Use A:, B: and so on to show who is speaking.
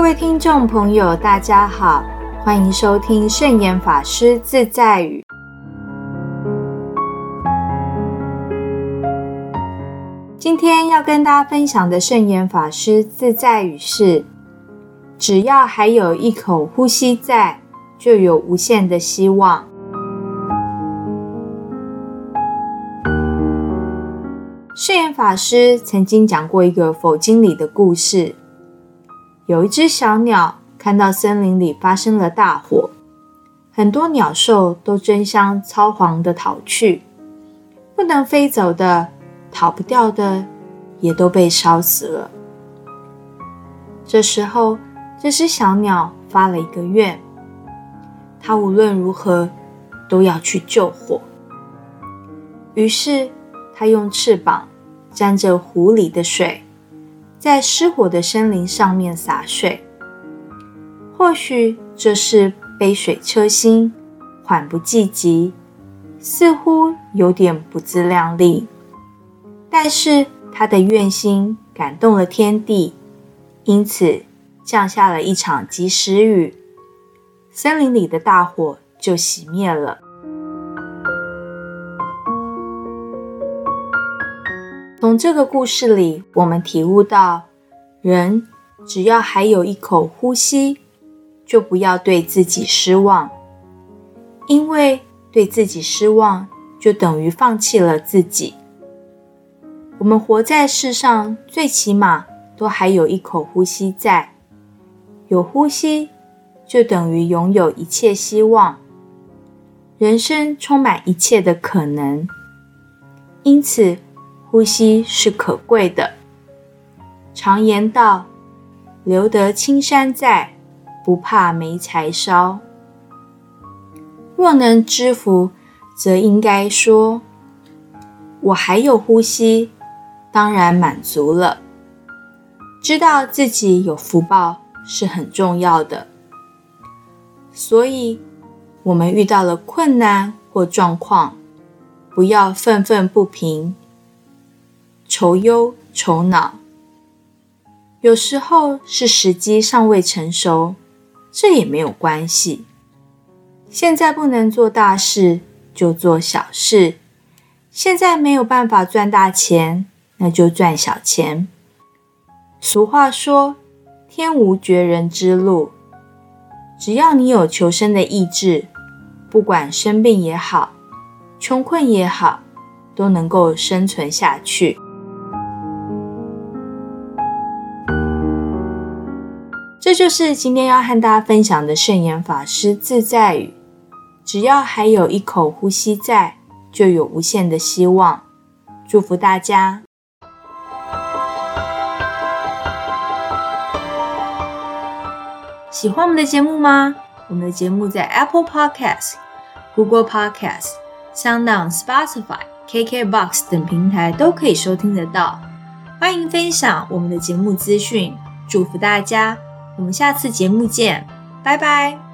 A: 各位听众朋友，大家好，欢迎收听圣严法师自在语。今天要跟大家分享的圣严法师自在语是：只要还有一口呼吸在，就有无限的希望。圣严法师曾经讲过一个佛经里的故事。有一只小鸟看到森林里发生了大火，很多鸟兽都争相仓皇的逃去，不能飞走的、逃不掉的，也都被烧死了。这时候，这只小鸟发了一个愿，它无论如何都要去救火。于是，它用翅膀沾着湖里的水。在失火的森林上面洒水，或许这是杯水车薪，缓不济急，似乎有点不自量力。但是他的愿心感动了天地，因此降下了一场及时雨，森林里的大火就熄灭了。从这个故事里，我们体悟到，人只要还有一口呼吸，就不要对自己失望，因为对自己失望，就等于放弃了自己。我们活在世上，最起码都还有一口呼吸在，有呼吸，就等于拥有一切希望，人生充满一切的可能，因此。呼吸是可贵的。常言道：“留得青山在，不怕没柴烧。”若能知福，则应该说：“我还有呼吸，当然满足了。”知道自己有福报是很重要的。所以，我们遇到了困难或状况，不要愤愤不平。愁忧愁恼，有时候是时机尚未成熟，这也没有关系。现在不能做大事，就做小事；现在没有办法赚大钱，那就赚小钱。俗话说：“天无绝人之路。”只要你有求生的意志，不管生病也好，穷困也好，都能够生存下去。这就是今天要和大家分享的圣严法师自在语。只要还有一口呼吸在，就有无限的希望。祝福大家！喜欢我们的节目吗？我们的节目在 Apple Podcast、Google Podcast、SoundOn、Spotify、KKBox 等平台都可以收听得到。欢迎分享我们的节目资讯，祝福大家！我们下次节目见，拜拜。